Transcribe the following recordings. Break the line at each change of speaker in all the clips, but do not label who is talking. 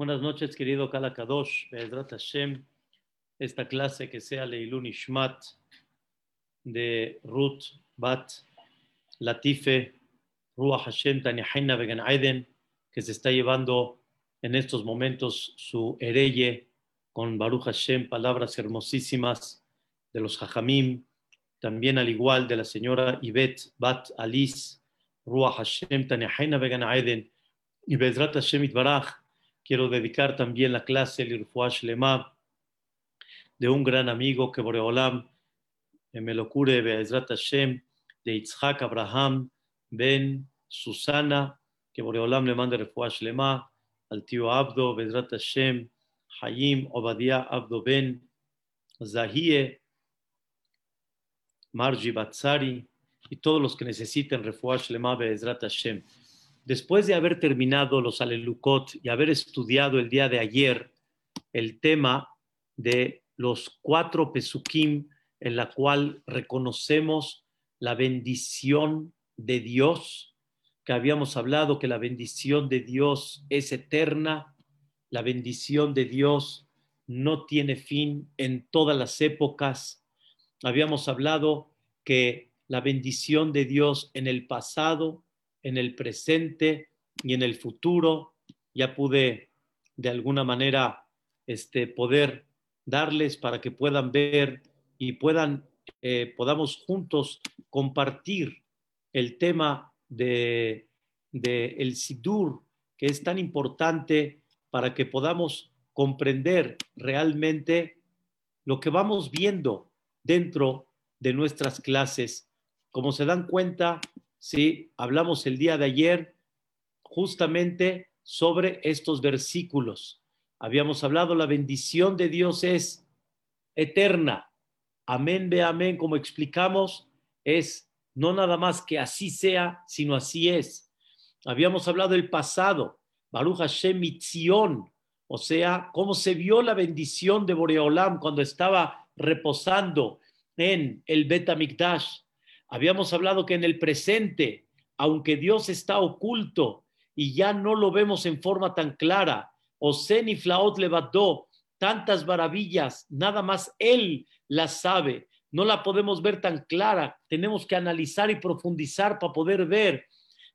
Buenas noches, querido Kala Kadosh, Be'ezrat Hashem. Esta clase que sea Leilun Ishmat de Ruth Bat Latife Ruach Hashem Tanihaina Began Aiden, que se está llevando en estos momentos su hereye con Baruch Hashem, palabras hermosísimas de los Jajamim, también al igual de la señora Ibet Bat Alice Ruach Hashem Tanihaina Began Aiden y Bezrat Hashem Itbaraj Quiero dedicar también la clase Lirfuash Lema de un gran amigo que Boreolam me lo cure Be'ezrat Hashem de Yitzhak Abraham Ben Susana, que Boreolam le mande Refuash Lema al tío Abdo Be'ezrat Hashem Hayim Obadiah Abdo Ben Zahie Marji Batsari y todos los que necesiten Refuash Lema Be'ezrat Hashem después de haber terminado los Alelukot y haber estudiado el día de ayer el tema de los cuatro Pesukim en la cual reconocemos la bendición de Dios, que habíamos hablado que la bendición de Dios es eterna, la bendición de Dios no tiene fin en todas las épocas. Habíamos hablado que la bendición de Dios en el pasado, en el presente y en el futuro. Ya pude de alguna manera este, poder darles para que puedan ver y puedan, eh, podamos juntos compartir el tema de, de el Sidur, que es tan importante para que podamos comprender realmente lo que vamos viendo dentro de nuestras clases. Como se dan cuenta, ¿sí? Hablamos el día de ayer justamente sobre estos versículos. Habíamos hablado, la bendición de Dios es eterna. Amén, ve amén, como explicamos, es no nada más que así sea, sino así es. Habíamos hablado del pasado, Baruch Hashem Mitzion, o sea, cómo se vio la bendición de Boreolam cuando estaba reposando en el Bet Habíamos hablado que en el presente, aunque Dios está oculto y ya no lo vemos en forma tan clara, Osen y Flaot levantó tantas maravillas, nada más Él las sabe, no la podemos ver tan clara, tenemos que analizar y profundizar para poder ver,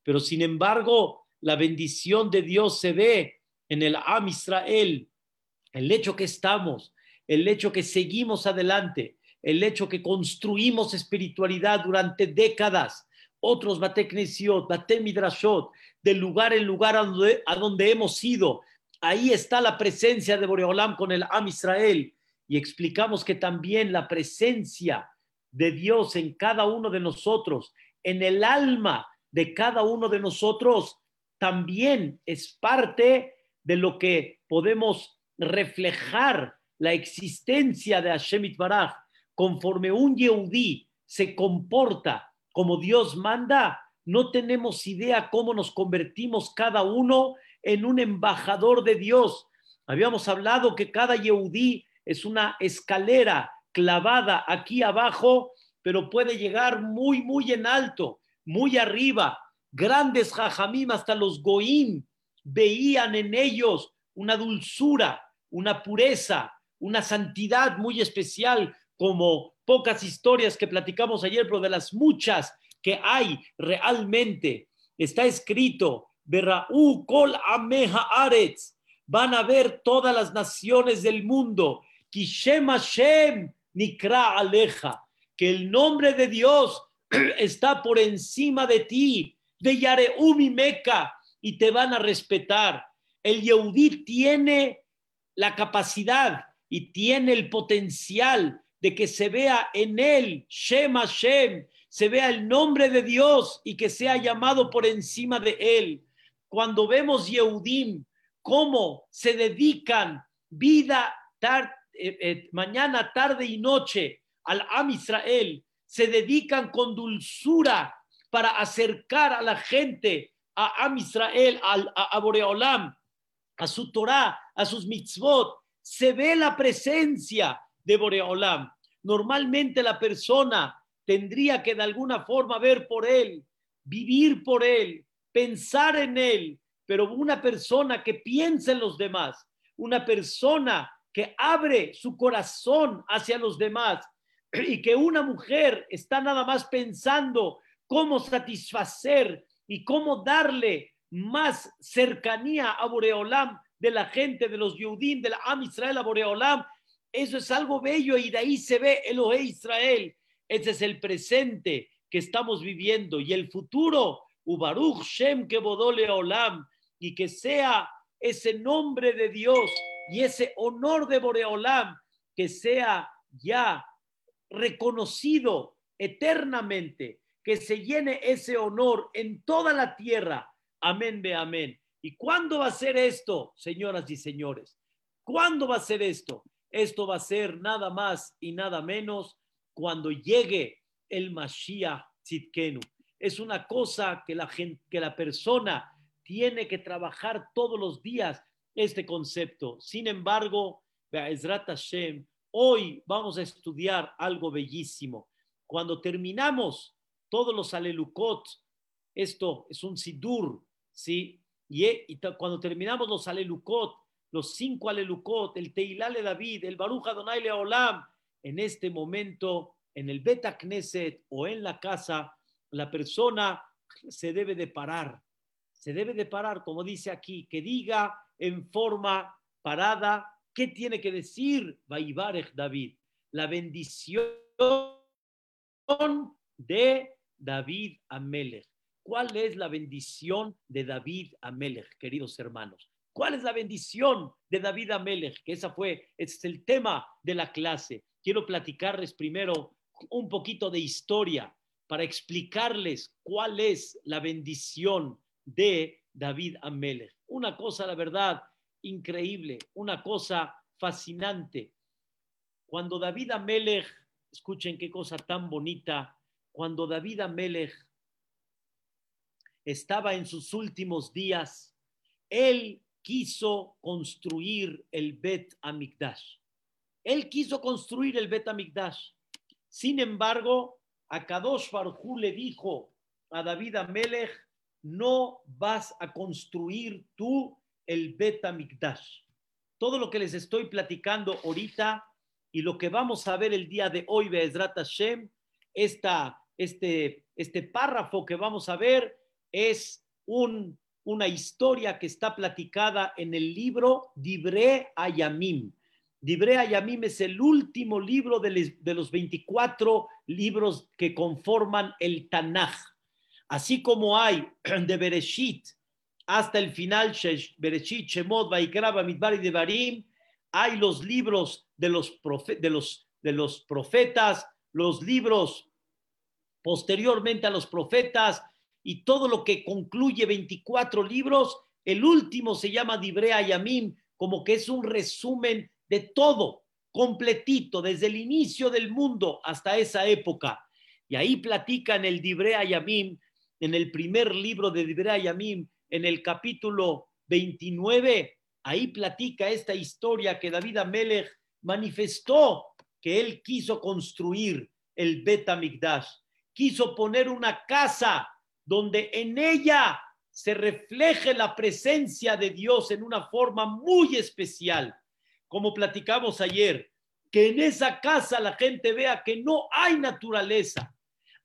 pero sin embargo, la bendición de Dios se ve en el Am Israel, el hecho que estamos, el hecho que seguimos adelante, el hecho que construimos espiritualidad durante décadas, otros Bateknesiot, Batemidrashot, de lugar en lugar a donde, hemos ido. Ahí está la presencia de Boreolam con el Am Israel. Y explicamos que también la presencia de Dios en cada uno de nosotros, en el alma de cada uno de nosotros, también es parte de lo que podemos reflejar la existencia de Hashem Itbaraj conforme un Yehudí se comporta como Dios manda, no tenemos idea cómo nos convertimos cada uno en un embajador de Dios. Habíamos hablado que cada Yehudí es una escalera clavada aquí abajo, pero puede llegar muy, muy en alto, muy arriba. Grandes jajamim, hasta los goim, veían en ellos una dulzura, una pureza, una santidad muy especial, como pocas historias que platicamos ayer, pero de las muchas que hay realmente. Está escrito, Berraú kol ameha aretz, van a ver todas las naciones del mundo, Kishem Hashem nikra aleja, que el nombre de Dios está por encima de ti, de Yareumi Meca, y te van a respetar. El Yehudí tiene la capacidad y tiene el potencial de que se vea en él, Shem Hashem, se vea el nombre de Dios y que sea llamado por encima de él. Cuando vemos Yehudim, cómo se dedican vida, eh, eh, mañana, tarde y noche al Am Israel, se dedican con dulzura para acercar a la gente a Am Israel, a, a Boreolam, a su Torah, a sus mitzvot. Se ve la presencia de Boreolam. Normalmente la persona tendría que de alguna forma ver por él, vivir por él, pensar en él, pero una persona que piensa en los demás, una persona que abre su corazón hacia los demás y que una mujer está nada más pensando cómo satisfacer y cómo darle más cercanía a Boreolam de la gente, de los Yehudim, de la Am Israel Boreolam. Eso es algo bello y de ahí se ve Elohe Israel. Ese es el presente que estamos viviendo y el futuro, Ubaruch Shem Kebodole Olam, y que sea ese nombre de Dios y ese honor de Boreolam que sea ya reconocido eternamente, que se llene ese honor en toda la tierra. Amén, ve amén. ¿Y cuándo va a ser esto, señoras y señores? ¿Cuándo va a ser esto? Esto va a ser nada más y nada menos cuando llegue el Mashiach Tzidkenu. Es una cosa que la, gente, que la persona tiene que trabajar todos los días este concepto. Sin embargo, Hashem, hoy vamos a estudiar algo bellísimo. Cuando terminamos todos los alelukot, esto es un sidur, ¿sí? Y, cuando terminamos los alelukot, los cinco alelukot, el Teilale David, el Baruch Adonai Leolam, en este momento, en el Beta Knesset o en la casa, la persona se debe de parar, se debe de parar, como dice aquí, que diga en forma parada qué tiene que decir Vaibarech David, la bendición de David Amelech. ¿Cuál es la bendición de David Amelech, queridos hermanos? ¿Cuál es la bendición de David Amelech? Que esa fue, es el tema de la clase. Quiero platicarles primero un poquito de historia para explicarles cuál es la bendición de David Amelech. Una cosa, la verdad, increíble, una cosa fascinante. Cuando David Amelech, escuchen qué cosa tan bonita, cuando David Amelech estaba en sus últimos días, él quiso construir el Bet Amikdash. Él quiso construir el Bet Amikdash. Sin embargo, a Kadosh Farjú le dijo a David Amelech, no vas a construir tú el Bet Amikdash. Todo lo que les estoy platicando ahorita y lo que vamos a ver el día de hoy, Be'ezrat Hashem, esta este, este párrafo que vamos a ver es un, una historia que está platicada en el libro Dibre Ayamim. Dibre Ayamim es el último libro de, los 24 libros que conforman el Tanaj. Así como hay de Bereshit hasta el final, Bereshit, Shemot, Vaikra, Bamidbar y Devarim, hay los libros de los, de, los, de los profetas, los libros posteriormente a los profetas y todo lo que concluye 24 libros, el último se llama Dibrea Yamim, como que es un resumen de todo, completito, desde el inicio del mundo hasta esa época. Y ahí platican el Dibrea Yamim, en el primer libro de Dibrea Yamim, en el capítulo 29, ahí platica esta historia que David Amelech manifestó que él quiso construir el Bet quiso poner una casa donde en ella se refleje la presencia de Dios en una forma muy especial. Como platicamos ayer, que en esa casa la gente vea que no hay naturaleza,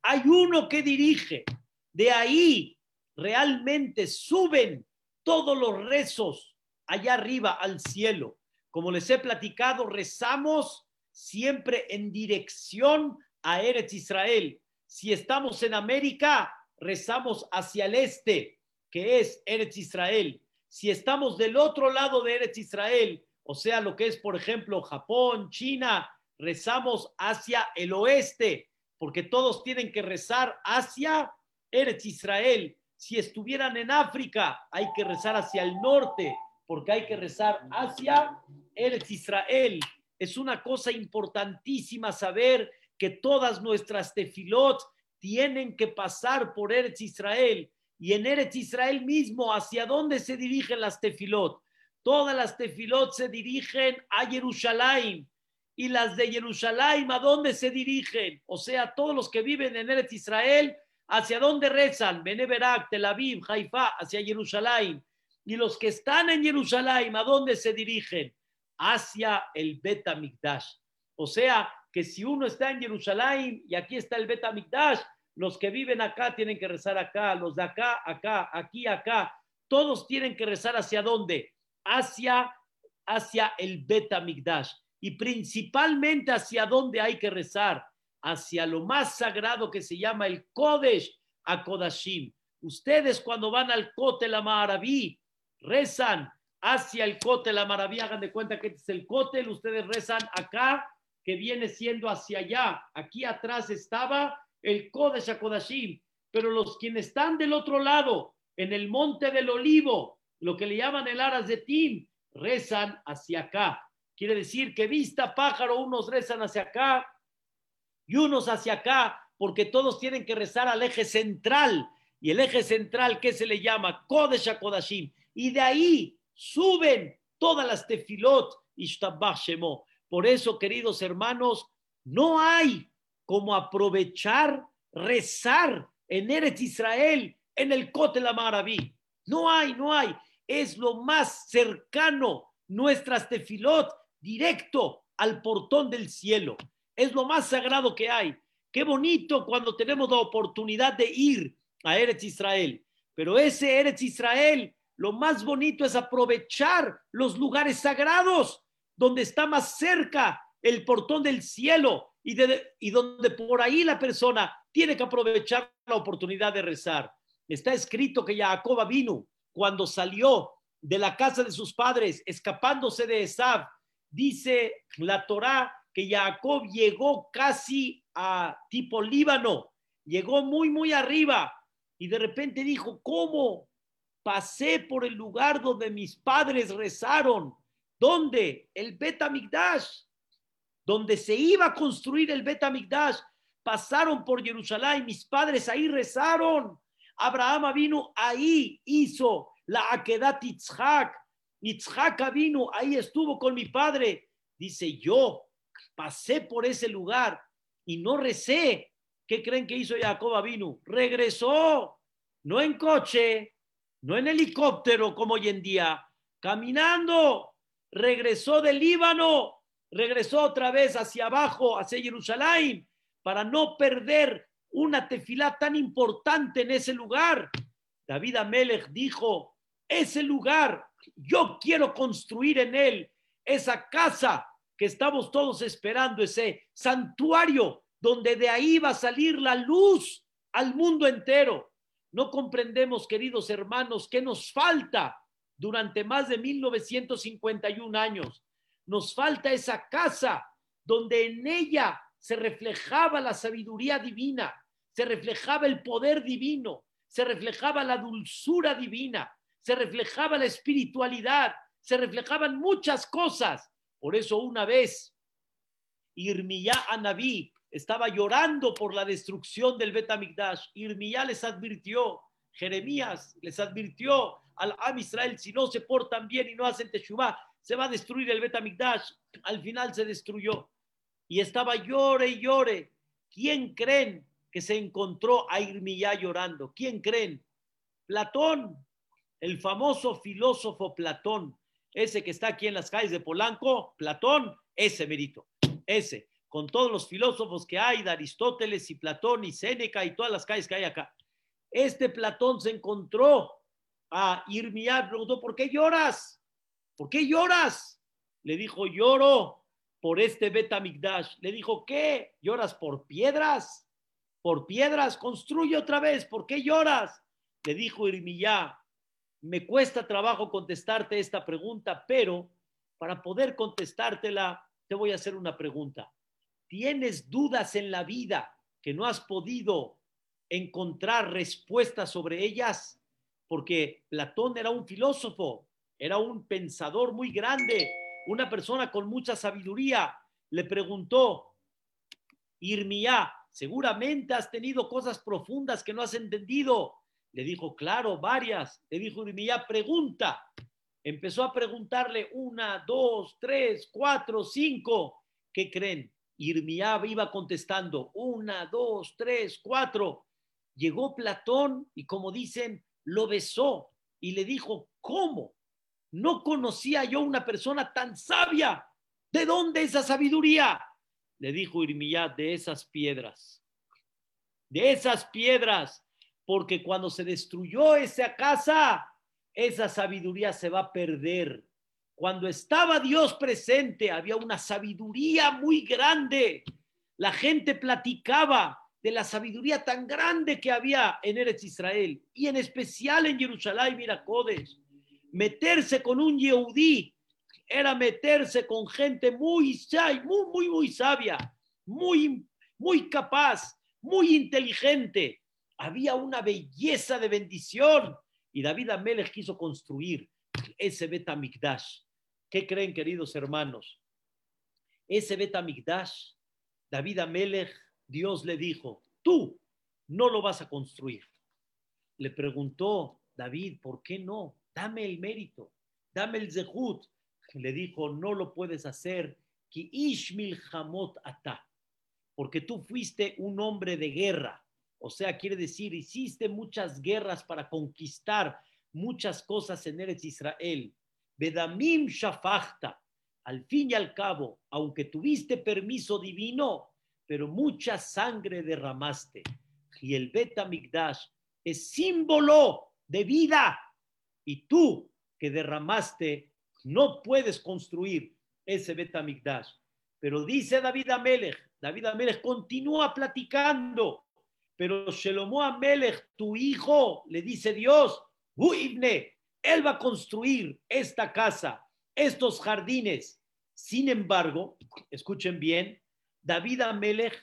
hay uno que dirige. De ahí realmente suben todos los rezos allá arriba al cielo. Como les he platicado, rezamos siempre en dirección a Eretz Israel, si estamos en América, rezamos hacia el este, que es Eretz Israel. Si estamos del otro lado de Eretz Israel, o sea, lo que es, por ejemplo, Japón, China, rezamos hacia el oeste, porque todos tienen que rezar hacia Eretz Israel. Si estuvieran en África, hay que rezar hacia el norte, porque hay que rezar hacia Eretz Israel. Es una cosa importantísima saber que todas nuestras tefilot tienen que pasar por Eretz Israel y en Eretz Israel mismo, ¿hacia dónde se dirigen las tefilot? Todas las tefilot se dirigen a Jerusalén y las de Jerusalén, ¿a dónde se dirigen? O sea, todos los que viven en Eretz Israel, ¿hacia dónde rezan? Beneberak, Tel Aviv, Haifa, hacia Jerusalén. Y los que están en Jerusalén, ¿a dónde se dirigen? Hacia el Bet O sea, que si uno está en Jerusalén y aquí está el Bet los que viven acá tienen que rezar acá, los de acá, acá, aquí, acá. Todos tienen que rezar hacia dónde? Hacia, hacia el Bet Y principalmente hacia dónde hay que rezar? Hacia lo más sagrado que se llama el Kodesh a Kodashim. Ustedes cuando van al Kotel Maraví, rezan hacia el Kotel Maraví, hagan de cuenta que este es el Kotel, ustedes rezan acá, que viene siendo hacia allá. Aquí atrás estaba el Kodesh Kodashim, pero los quienes están del otro lado, en el monte del olivo, lo que le llaman el Aras de Tim, rezan hacia acá. Quiere decir que vista pájaro, unos rezan hacia acá y unos hacia acá, porque todos tienen que rezar al eje central. Y el eje central, que se le llama? Kodesh Kodashim. Y de ahí suben todas las tefilot y Shemo. Por eso, queridos hermanos, no hay como aprovechar, rezar en Eretz Israel, en el Kotel Maraví. No hay, no hay. Es lo más cercano nuestras tefilot directo al portón del cielo. Es lo más sagrado que hay. Qué bonito cuando tenemos la oportunidad de ir a Eretz Israel. Pero ese Eretz Israel, lo más bonito es aprovechar los lugares sagrados donde está más cerca el portón del cielo y, donde por ahí la persona tiene que aprovechar la oportunidad de rezar. Está escrito que Jacob vino cuando salió de la casa de sus padres, escapándose de Esab, dice la Torá que Jacob llegó casi a tipo Líbano, llegó muy, muy arriba y de repente dijo, ¿cómo? Pasé por el lugar donde mis padres rezaron. ¿Dónde? El Betamigdash. Donde se iba a construir el Betamigdash. Pasaron por Jerusalén, mis padres ahí rezaron. Abraham vino, ahí hizo la Akedat Itzhak. Itzhak vino, ahí estuvo con mi padre. Dice, yo pasé por ese lugar y no recé. ¿Qué creen que hizo Jacob vino? Regresó, no en coche, no en helicóptero como hoy en día, caminando. Regresó del Líbano, regresó otra vez hacia abajo, hacia Jerusalén, para no perder una tefilá tan importante en ese lugar. David Amelech dijo, ese lugar, yo quiero construir en él esa casa que estamos todos esperando, ese santuario donde de ahí va a salir la luz al mundo entero. No comprendemos, queridos hermanos, qué nos falta durante más de 1951 años. Nos falta esa casa donde en ella se reflejaba la sabiduría divina, se reflejaba el poder divino, se reflejaba la dulzura divina, se reflejaba la espiritualidad, se reflejaban muchas cosas. Por eso una vez Irmiyá Anabí estaba llorando por la destrucción del Betamigdash. Irmiyá les advirtió, Jeremías les advirtió al Am Israel, si no se portan bien y no hacen Teshuvah, se va a destruir el Betamigdash. Al final se destruyó. Y estaba llore y llore. ¿Quién creen que se encontró a Irmiyá llorando? ¿Quién creen? Platón, el famoso filósofo Platón, ese que está aquí en las calles de Polanco, Platón, ese merito, ese con todos los filósofos que hay, de Aristóteles y Platón y Séneca y todas las calles que hay acá. Este Platón se encontró a Irmiá, preguntó, ¿por qué lloras? ¿Por qué lloras? Le dijo, lloro por este Betamigdash. Le dijo, ¿qué? ¿Lloras por piedras? ¿Por piedras? Construye otra vez, ¿por qué lloras? Le dijo Irmiyá, me cuesta trabajo contestarte esta pregunta, pero para poder contestártela, te voy a hacer una pregunta tienes dudas en la vida que no has podido encontrar respuestas sobre ellas, porque Platón era un filósofo, era un pensador muy grande, una persona con mucha sabiduría, le preguntó, Irmía, seguramente has tenido cosas profundas que no has entendido. Le dijo, claro, varias. Le dijo Irmía, pregunta. Empezó a preguntarle una, dos, tres, cuatro, cinco. ¿Qué creen? Irmiab iba contestando, una, dos, tres, cuatro. Llegó Platón y como dicen, lo besó. y le dijo, ¿cómo? No conocía yo una persona tan sabia. ¿De dónde esa sabiduría? Le dijo Irmiyá, de esas piedras. De esas piedras. Porque cuando se destruyó esa casa, esa sabiduría se va a perder. Cuando estaba Dios presente, había una sabiduría muy grande. La gente platicaba de la sabiduría tan grande que había en Eretz Israel y en especial en Jerusalén, Miracodes. Meterse con un Yehudí era meterse con gente muy, muy, muy, muy sabia, muy, muy capaz, muy inteligente. Había una belleza de bendición y David Amelech quiso construir ese Betamikdash. ¿Qué creen, queridos hermanos? Ese Betamikdash, David Amelech, Dios le dijo, tú no lo vas a construir. Le preguntó David, ¿por qué no? Dame el mérito, dame el zehut. Le dijo, no lo puedes hacer, que Ishmil Hamot Ata, porque tú fuiste un hombre de guerra o sea, quiere decir, hiciste muchas guerras para conquistar muchas cosas en Eretz Israel. Bedamim Shafachta. Al fin y al cabo, aunque tuviste permiso divino, pero mucha sangre derramaste. Y el Bet es símbolo de vida. Y tú que derramaste, no puedes construir ese Bet Pero dice David Amelech, David Amelech continúa platicando pero Shelomo Amelech, tu hijo, le dice Dios, Huibne, él va a construir esta casa, estos jardines. Sin embargo, escuchen bien, David Amelech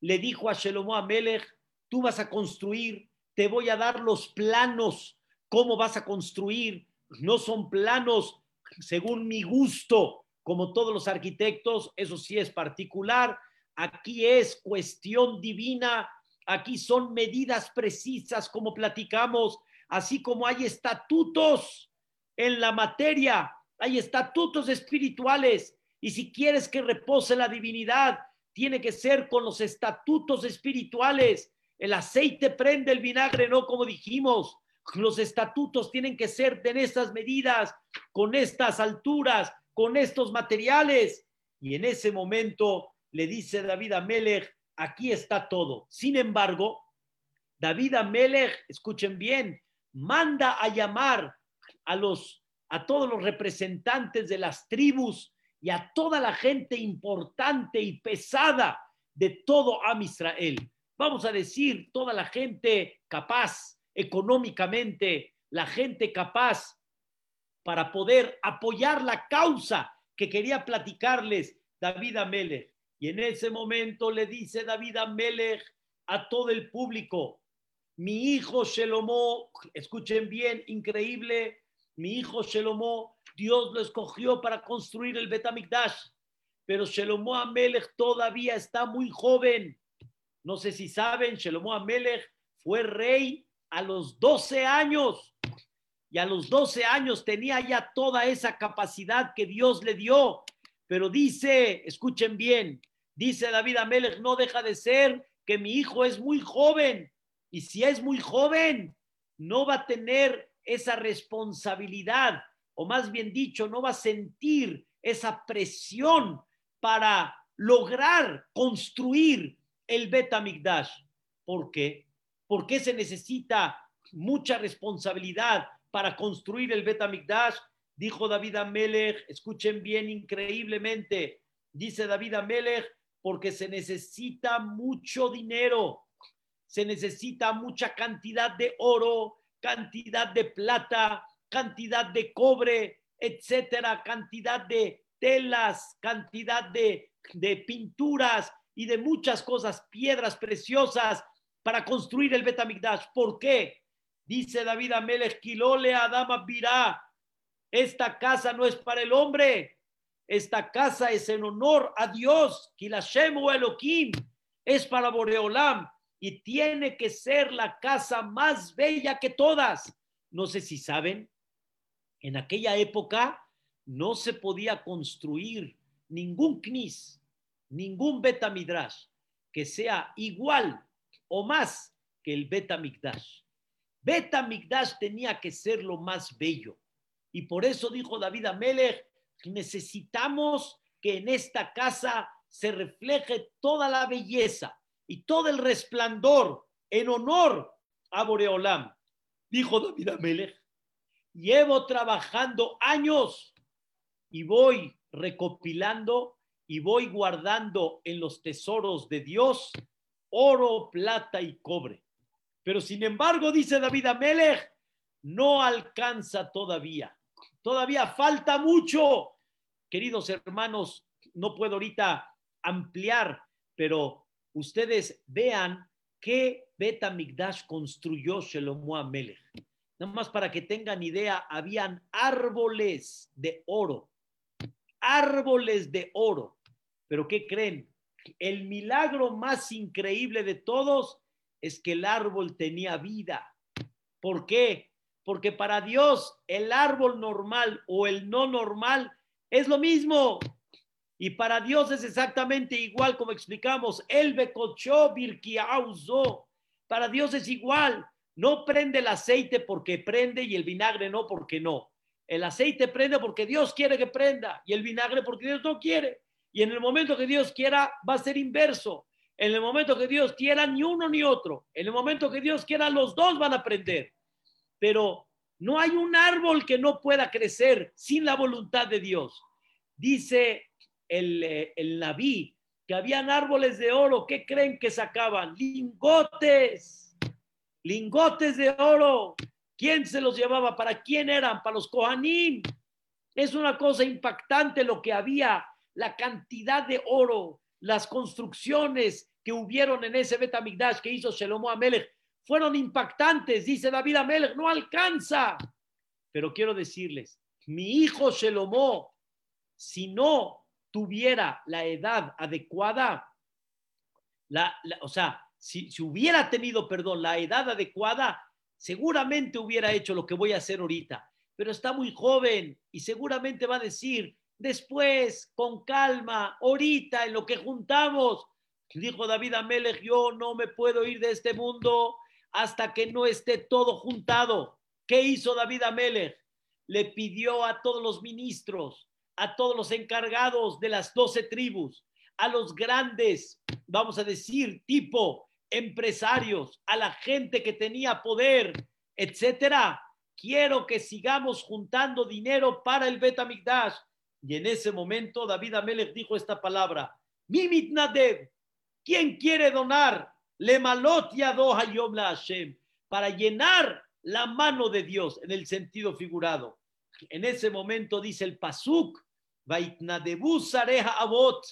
le dijo a Shelomo Amelech, tú vas a construir, te voy a dar los planos, cómo vas a construir. No son planos según mi gusto, como todos los arquitectos, eso sí es particular. Aquí es cuestión divina Aquí son medidas precisas como platicamos, así como hay estatutos en la materia, hay estatutos espirituales. Y si quieres que repose la divinidad, tiene que ser con los estatutos espirituales. El aceite prende el vinagre, no como dijimos. Los estatutos tienen que ser en estas medidas, con estas alturas, con estos materiales. Y en ese momento le dice David a Melech, aquí está todo. Sin embargo, David Amelech, escuchen bien, manda a llamar a los a todos los representantes de las tribus y a toda la gente importante y pesada de todo Am Israel. Vamos a decir, toda la gente capaz económicamente, la gente capaz para poder apoyar la causa que quería platicarles David Amelech. Y en ese momento le dice David Amelech a todo el público, mi hijo Shelomó, escuchen bien, increíble, mi hijo Shelomó, Dios lo escogió para construir el Betamikdash, pero Shelomó Amelech todavía está muy joven. No sé si saben, Shelomó Amelech fue rey a los 12 años y a los 12 años tenía ya toda esa capacidad que Dios le dio. Pero dice, escuchen bien, Dice David Amelech, no deja de ser que mi hijo es muy joven. Y si es muy joven, no va a tener esa responsabilidad, o más bien dicho, no va a sentir esa presión para lograr construir el Betamigdash. ¿Por qué? ¿Por qué se necesita mucha responsabilidad para construir el Betamigdash? Dijo David Amelech, escuchen bien increíblemente, dice David Amelech, porque se necesita mucho dinero, se necesita mucha cantidad de oro, cantidad de plata, cantidad de cobre, etcétera, cantidad de telas, cantidad de, pinturas y de muchas cosas, piedras preciosas para construir el Betamigdash. ¿Por qué? Dice David Amelech, Kilole Adama Virá, esta casa no es para el hombre, esta casa es en honor a Dios, Kilashem o Elohim, es para Boreolam y tiene que ser la casa más bella que todas. No sé si saben, en aquella época no se podía construir ningún knis, ningún betamidrash que sea igual o más que el betamigdash. Beta Migdash tenía que ser lo más bello. Y por eso dijo David Amelech, necesitamos que en esta casa se refleje toda la belleza y todo el resplandor en honor a Boreolam. Dijo David Amelech, llevo trabajando años y voy recopilando y voy guardando en los tesoros de Dios oro, plata y cobre. Pero sin embargo, dice David Amelech, no alcanza todavía. Todavía falta mucho. Queridos hermanos, no puedo ahorita ampliar, pero ustedes vean qué Beta Migdash construyó Shelomo Amelech. Nada más para que tengan idea, habían árboles de oro, árboles de oro. Pero ¿qué creen? El milagro más increíble de todos es que el árbol tenía vida. ¿Por qué? Porque para Dios el árbol normal o el no normal es lo mismo. Y para Dios es exactamente igual como explicamos. El becochó virkiauzo. Para Dios es igual. No prende el aceite porque prende y el vinagre no porque no. El aceite prende porque Dios quiere que prenda y el vinagre porque Dios no quiere. Y en el momento que Dios quiera va a ser inverso. En el momento que Dios quiera ni uno ni otro. En el momento que Dios quiera los dos van a prender. Pero no hay un árbol que no pueda crecer sin la voluntad de Dios. Dice el, eh, el Naví que habían árboles de oro. ¿Qué creen que sacaban? Lingotes. Lingotes de oro. ¿Quién se los llevaba? ¿Para quién eran? Para los Kohanim. Es una cosa impactante lo que había, la cantidad de oro, las construcciones que hubieron en ese Betamigdash que hizo Shelomo Amelech fueron impactantes, dice David Amelech, no alcanza. Pero quiero decirles, mi hijo Shelomo, si no tuviera la edad adecuada, la, o sea, si, hubiera tenido, perdón, la edad adecuada, seguramente hubiera hecho lo que voy a hacer ahorita, pero está muy joven y seguramente va a decir, después, con calma, ahorita, en lo que juntamos. Dijo David Amelech, yo no me puedo ir de este mundo hasta que no esté todo juntado. ¿Qué hizo David Amelech? Le pidió a todos los ministros, a todos los encargados de las doce tribus, a los grandes, vamos a decir, tipo empresarios, a la gente que tenía poder, etcétera. Quiero que sigamos juntando dinero para el Betamigdash. Y en ese momento David Amelech dijo esta palabra, Mimit Nadev, ¿quién quiere donar? Le malot hayom la Hashem, para llenar la mano de Dios en el sentido figurado. En ese momento dice el Pasuk, Vaitnadebu Sareja Abot,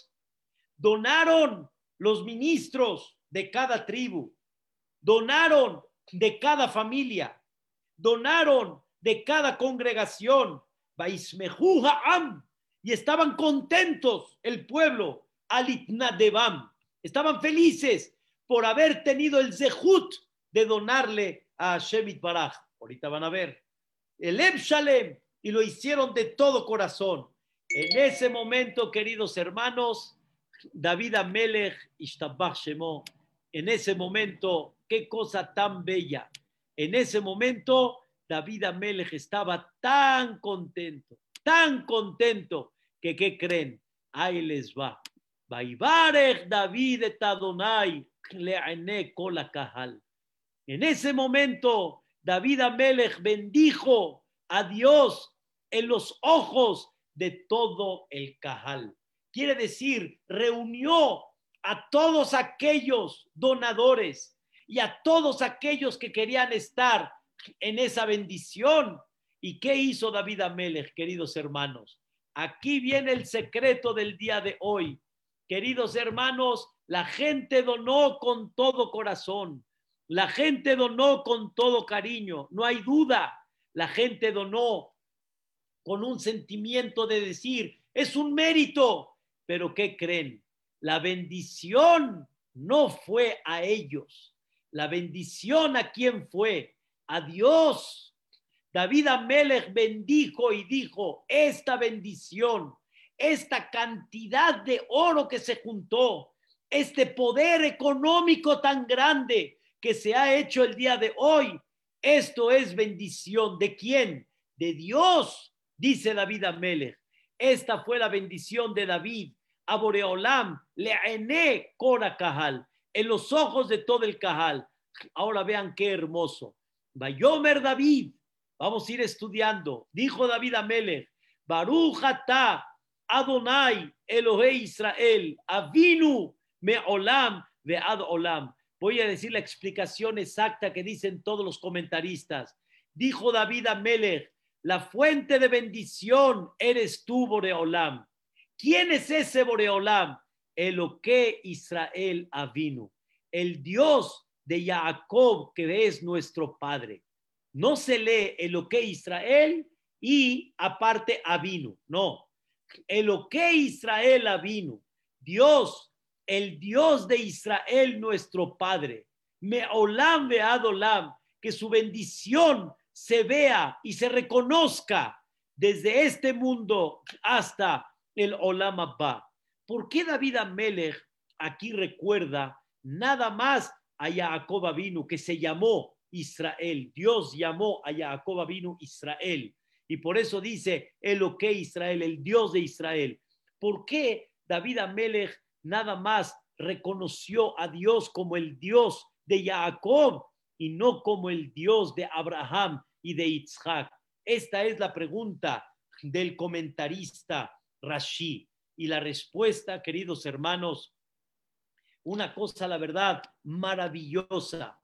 donaron los ministros de cada tribu, donaron de cada familia, donaron de cada congregación, y estaban contentos el pueblo, Alitnadebam, estaban felices por haber tenido el zehut de donarle a Shemit Baraj. Ahorita van a ver. El Ebshalem, y lo hicieron de todo corazón. En ese momento, queridos hermanos, David Amelech, Ishtabach Shemo, en ese momento, qué cosa tan bella. En ese momento, David Amelech estaba tan contento, tan contento, que ¿qué creen? Ahí les va. Baibarech David Tadonai le kahal. En ese momento, David Amelech bendijo a Dios en los ojos de todo el Cajal. Quiere decir, reunió a todos aquellos donadores y a todos aquellos que querían estar en esa bendición. ¿Y qué hizo David Amelech, queridos hermanos? Aquí viene el secreto del día de hoy. Queridos hermanos, la gente donó con todo corazón. La gente donó con todo cariño. No hay duda. La gente donó con un sentimiento de decir, es un mérito. Pero ¿qué creen? La bendición no fue a ellos. La bendición a quién fue? A Dios. David Amelech bendijo y dijo, esta bendición, esta cantidad de oro que se juntó, este poder económico tan grande que se ha hecho el día de hoy, Esto es bendición. ¿De quién? De Dios, dice David Amelech. Esta fue la bendición de David. A Boreolam, le Cora Cajal, en los ojos de todo el Cajal. Ahora vean qué hermoso. Bayomer David, vamos a ir estudiando. Dijo David Amelech, Baruch Adonai Elohe Israel, Avinu me olam ad olam. Voy a decir la explicación exacta que dicen todos los comentaristas. Dijo David Amelech, la fuente de bendición eres tú, Boreolam. ¿Quién es ese Boreolam? que Israel Avinu, el Dios de Jacob, que es nuestro Padre. No se lee que Israel y aparte Avinu, no. que Israel Avinu, Dios, el Dios de Israel nuestro Padre. Me olam ve adolam, que su bendición se vea y se reconozca desde este mundo hasta el Olam Abba. ¿Por qué David Amelech aquí recuerda nada más a Jacob vino que se llamó Israel? Dios llamó a Jacob vino Israel. Y por eso dice el que Israel, el Dios de Israel. ¿Por qué David Amelech nada más reconoció a Dios como el Dios de Jacob y no como el Dios de Abraham y de Isaac? Esta es la pregunta del comentarista Rashi. Y la respuesta, queridos hermanos, una cosa, la verdad, maravillosa.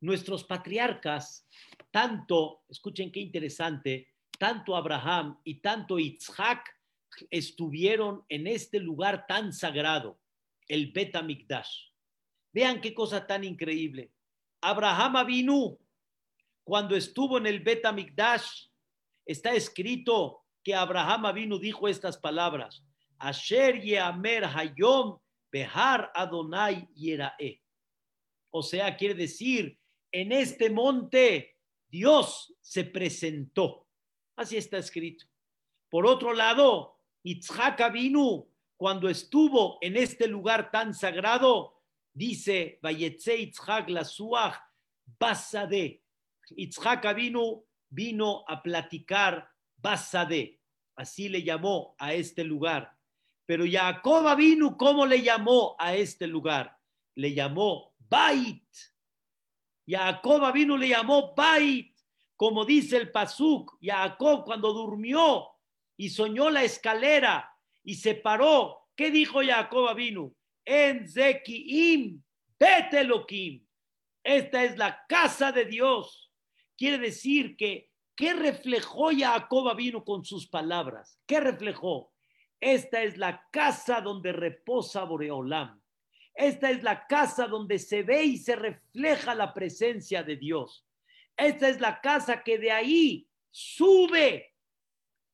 Nuestros patriarcas, tanto, escuchen qué interesante, tanto Abraham y tanto Isaac estuvieron en este lugar tan sagrado, el Bet Vean qué cosa tan increíble. Abraham vino cuando estuvo en el Bet está escrito que Abraham vino dijo estas palabras: Asher Yeamer Hayom Behar Adonai Yerae. O sea, quiere decir, en este monte Dios se presentó. Así está escrito. Por otro lado, Itzhak vino cuando estuvo en este lugar tan sagrado, dice Vayetze Itzhak la Suach Basade. Itzhak vino a platicar Basade. Así le llamó a este lugar. Pero Jacob vino, ¿cómo le llamó a este lugar? Le llamó Bait. Jacob vino, le llamó Bait. Como dice el Pasuk, Jacob cuando durmió y soñó la escalera y se paró, ¿qué dijo Jacob vino? En Zekiim, Betelokim. Esta es la casa de Dios. Quiere decir que, ¿qué reflejó Jacob vino con sus palabras? ¿Qué reflejó? Esta es la casa donde reposa Boreolam. Esta es la casa donde se ve y se refleja la presencia de Dios. Esta es la casa que de ahí sube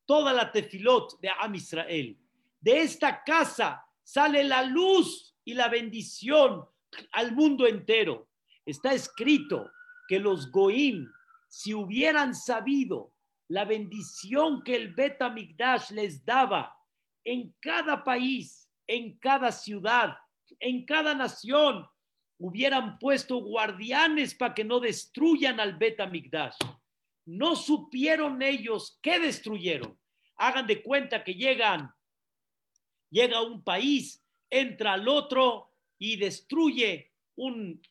toda la tefilot de Am Israel. De esta casa sale la luz y la bendición al mundo entero. Está escrito que los Goim, si hubieran sabido la bendición que el Bet les daba en cada país, en cada ciudad, en cada nación, hubieran puesto guardianes para que no destruyan al Betamigdash. No supieron ellos qué destruyeron. Hagan de cuenta que llegan, llega un país, entra al otro y destruye un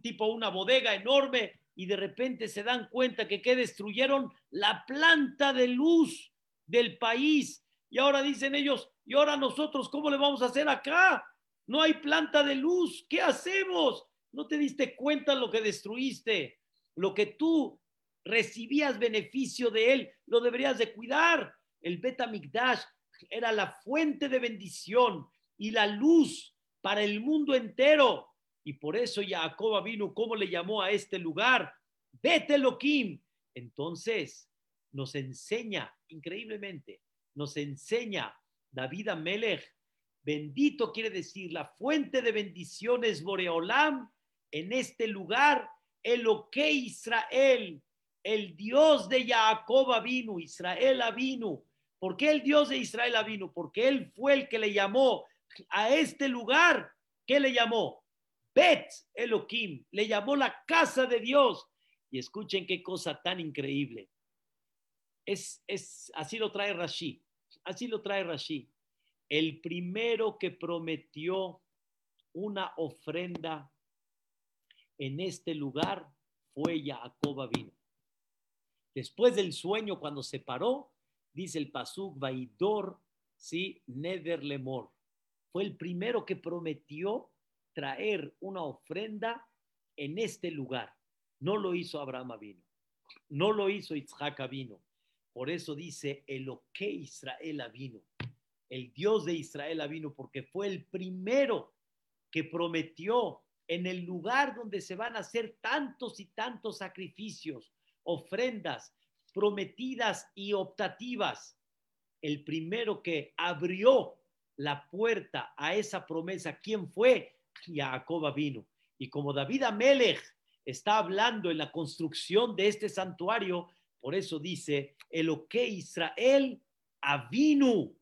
tipo, una bodega enorme y de repente se dan cuenta que qué destruyeron la planta de luz del país y ahora dicen ellos, y ahora nosotros, ¿cómo le vamos a hacer acá? No hay planta de luz, ¿qué hacemos? No te diste cuenta lo que destruiste, lo que tú recibías beneficio de él, lo deberías de cuidar. El Betamigdash era la fuente de bendición y la luz para el mundo entero. Y por eso Jacob vino, ¿cómo le llamó a este lugar? Vete Elohim. Entonces nos enseña increíblemente nos enseña David Amelech, bendito quiere decir la fuente de bendiciones Boreolam en este lugar, el que Israel, el Dios de Jacob vino, Israel vino. ¿Por qué el Dios de Israel vino? Porque él fue el que le llamó a este lugar. ¿Qué le llamó? Bet Elohim, le llamó la casa de Dios. Y escuchen qué cosa tan increíble. Es, es, así lo trae Rashi. Así lo trae Rashi. El primero que prometió una ofrenda en este lugar fue Jacob vino. Después del sueño, cuando se paró, dice el Pasuk Vaidor, sí, Nederlemor. Fue el primero que prometió traer una ofrenda en este lugar. No lo hizo Abraham vino. No lo hizo Isaac vino. Por eso dice el que Israel vino. El Dios de Israel vino porque fue el primero que prometió en el lugar donde se van a hacer tantos y tantos sacrificios, ofrendas prometidas y optativas, el primero que abrió la puerta a esa promesa, ¿quién fue? Jacob vino. Y como David Amelech está hablando en la construcción de este santuario, por eso dice, el que Israel avinu,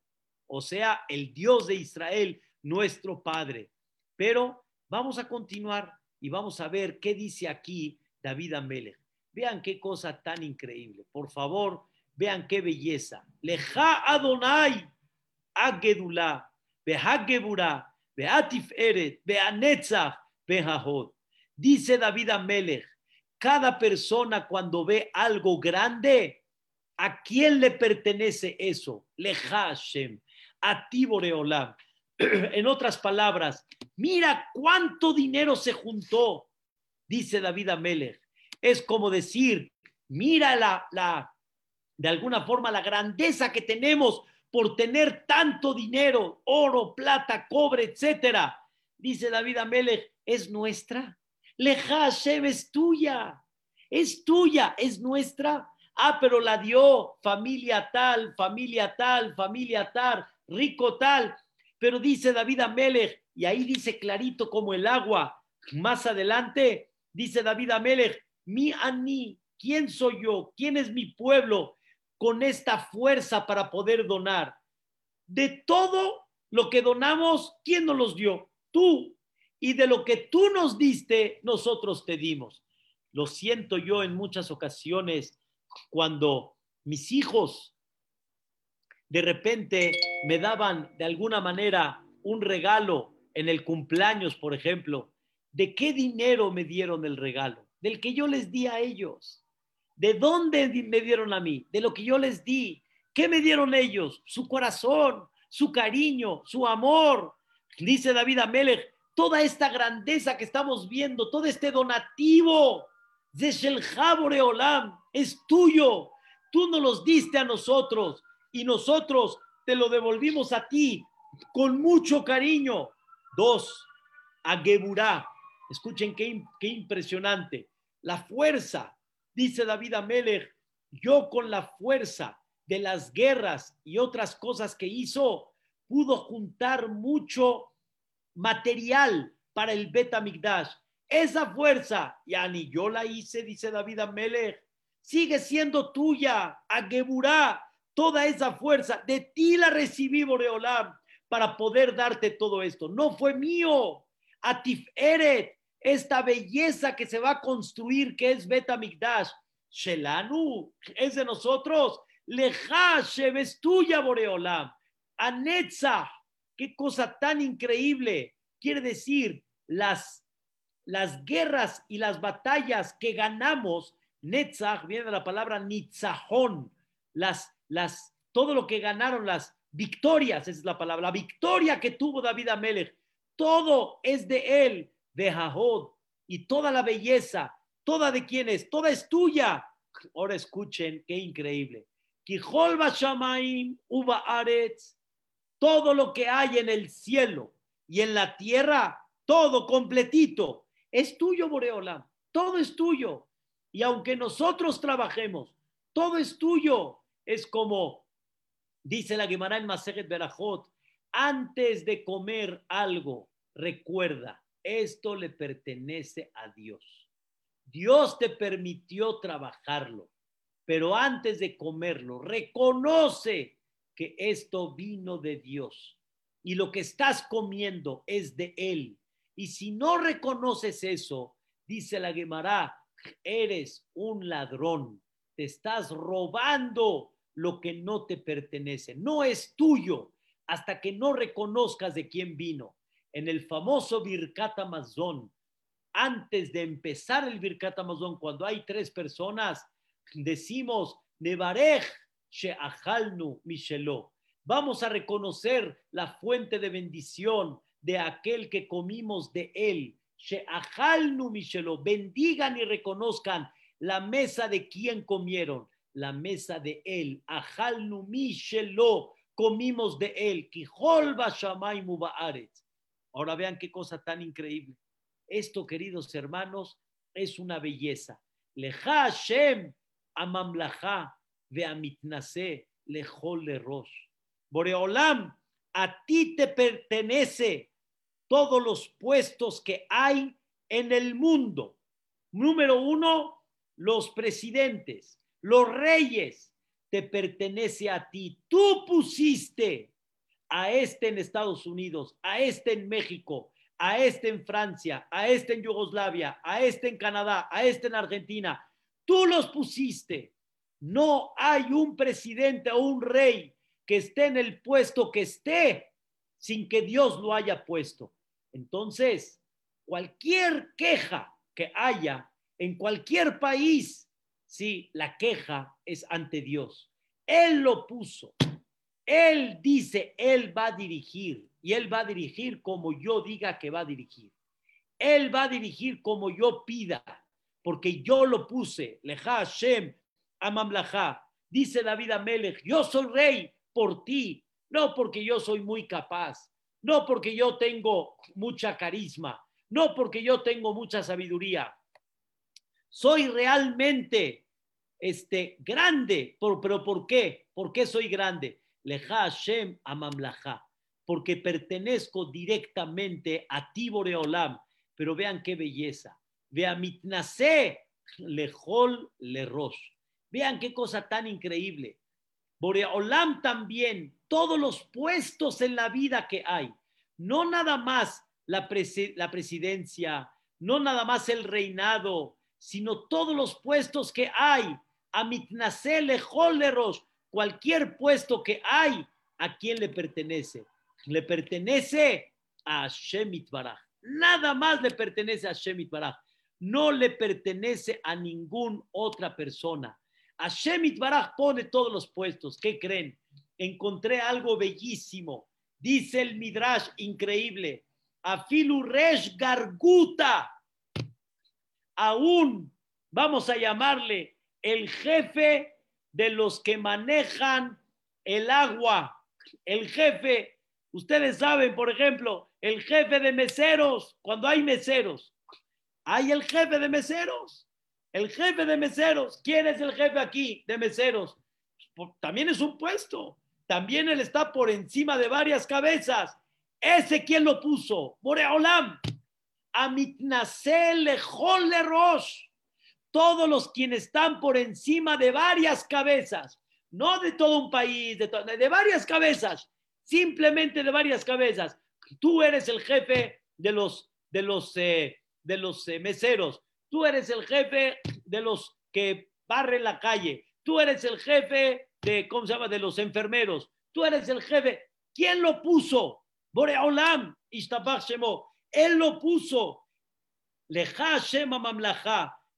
o sea, el Dios de Israel, nuestro Padre. Pero vamos a continuar y vamos a ver qué dice aquí David Amelech. Vean qué cosa tan increíble. Por favor, vean qué belleza. Leja Adonai Agedulá, Behagebura, Beatif Eret, Beanetzach. Dice David Amelech, cada persona cuando ve algo grande, ¿a quién le pertenece eso? Leja Hashem, a ti. En otras palabras, mira cuánto dinero se juntó, dice David Amelech. Es como decir, mira la, la, de alguna forma la grandeza que tenemos por tener tanto dinero, oro, plata, cobre, etcétera. Dice David Amelech, es nuestra. Leja es tuya, es tuya, es nuestra. Ah, pero la dio familia tal, familia tal, familia tal, rico tal. Pero dice David Amelech, y ahí dice clarito como el agua, más adelante, dice David Amelech, mi ani, ¿quién soy yo? ¿Quién es mi pueblo con esta fuerza para poder donar? De todo lo que donamos, ¿quién nos los dio? Tú. Y de lo que tú nos diste, nosotros te dimos. Lo siento yo en muchas ocasiones cuando mis hijos de repente me daban de alguna manera un regalo en el cumpleaños, por ejemplo, ¿de qué dinero me dieron el regalo? Del que yo les di a ellos. ¿De dónde me dieron a mí? De lo que yo les di. ¿Qué me dieron ellos? Su corazón, su cariño, su amor. Dice David Amelech, toda esta grandeza que estamos viendo, todo este donativo de Olam es tuyo. Tú nos los diste a nosotros y nosotros te lo devolvimos a ti con mucho cariño. Dos, a. Escuchen qué, qué impresionante. La fuerza, dice David Amelech, yo con la fuerza de las guerras y otras cosas que hizo, pudo juntar mucho material para el Betamigdash. Esa fuerza, ya ni yo la hice, dice David Amelech, sigue siendo tuya, a Geburá, toda esa fuerza, de ti la recibí, Boreolam, para poder darte todo esto. No fue mío. A Tiferet, esta belleza que se va a construir, que es Betamigdash. Shelanu, es de nosotros. Leja, es tuya, Boreolam. Anetza, qué cosa tan increíble. Quiere decir, las, las guerras y las batallas que ganamos, Netzach, viene de la palabra Nitzahon, las las, todo lo que ganaron las victorias, esa es la palabra, la victoria que tuvo David Amelech, todo es de él, de Jahod, y toda la belleza, toda de quién es, toda es tuya. Ahora escuchen, qué increíble. Uba Aretz, todo lo que hay en el cielo y en la tierra, todo completito, es tuyo, Boreola, todo es tuyo. Y aunque nosotros trabajemos, todo es tuyo es como, dice la Gemara en Maseret Berajot, antes de comer algo, recuerda, esto le pertenece a Dios. Dios te permitió trabajarlo, pero antes de comerlo, reconoce que esto vino de Dios y lo que estás comiendo es de Él. Y si no reconoces eso, dice la Gemara, eres un ladrón, te estás robando lo que no te pertenece, no es tuyo hasta que no reconozcas de quién vino. En el famoso Birkat Amazon, antes de empezar el Birkat Amazon, cuando hay tres personas, decimos, Nevarej Sheahalnu Mishelo. Vamos a reconocer la fuente de bendición de aquel que comimos de él. Sheahalnu Mishelo. Bendigan y reconozcan la mesa de quien comieron la mesa de él. Ajalnu mishelo, comimos de él. Ahora vean qué cosa tan increíble. Esto, queridos hermanos, es una belleza. Leja Hashem amamlaja veamitnase lejol lerosh. Boreolam, a ti te pertenece todos los puestos que hay en el mundo. Número uno, los presidentes los reyes, te pertenece a ti. Tú pusiste a este en Estados Unidos, a este en México, a este en Francia, a este en Yugoslavia, a este en Canadá, a este en Argentina. Tú los pusiste. No hay un presidente o un rey que esté en el puesto que esté sin que Dios lo haya puesto. Entonces, cualquier queja que haya en cualquier país Sí, la queja es ante Dios. Él lo puso. Él dice, Él va a dirigir y Él va a dirigir como yo diga que va a dirigir. Él va a dirigir como yo pida, porque yo lo puse. Leja Hashem, Amamlaja. Dice David Amelech, yo soy rey por ti, no porque yo soy muy capaz, no porque yo tengo mucha carisma, no porque yo tengo mucha sabiduría, soy realmente este, grande. Por, ¿Pero por qué? ¿Por qué soy grande? Leja Hashem amamlaja. Porque pertenezco directamente a ti, Boreolam. Pero vean qué belleza. Vean mitnase lejol lerosh. Vean qué cosa tan increíble. Boreolam también, todos los puestos en la vida que hay, no nada más la, la presidencia, no nada más el reinado, sino todos los puestos que hay. A Mitnasele Holeros, cualquier puesto que hay, ¿a quién le pertenece? Le pertenece a Shemit Baraj. Nada más le pertenece a Shemit Baraj. No le pertenece a ninguna otra persona. A Shemit Baraj pone todos los puestos. ¿Qué creen? Encontré algo bellísimo. Dice el Midrash increíble. A Filuresh Garguta aún vamos a llamarle el jefe de los que manejan el agua, el jefe, ustedes saben, por ejemplo, el jefe de meseros, cuando hay meseros, hay el jefe de meseros, el jefe de meseros, ¿quién es el jefe aquí de meseros? También es un puesto, también él está por encima de varias cabezas. Ese quién lo puso, Boreolam. Amitnasel Rosh. Todos los quienes están por encima de varias cabezas, no de todo un país, de, de varias cabezas, simplemente de varias cabezas. Tú eres el jefe de los, de los, eh, de los eh, meseros, tú eres el jefe de los que barren la calle, tú eres el jefe de, ¿cómo se llama?, de los enfermeros, tú eres el jefe. ¿Quién lo puso? Boreolam, Ishtabach Shemo. Él lo puso. Leja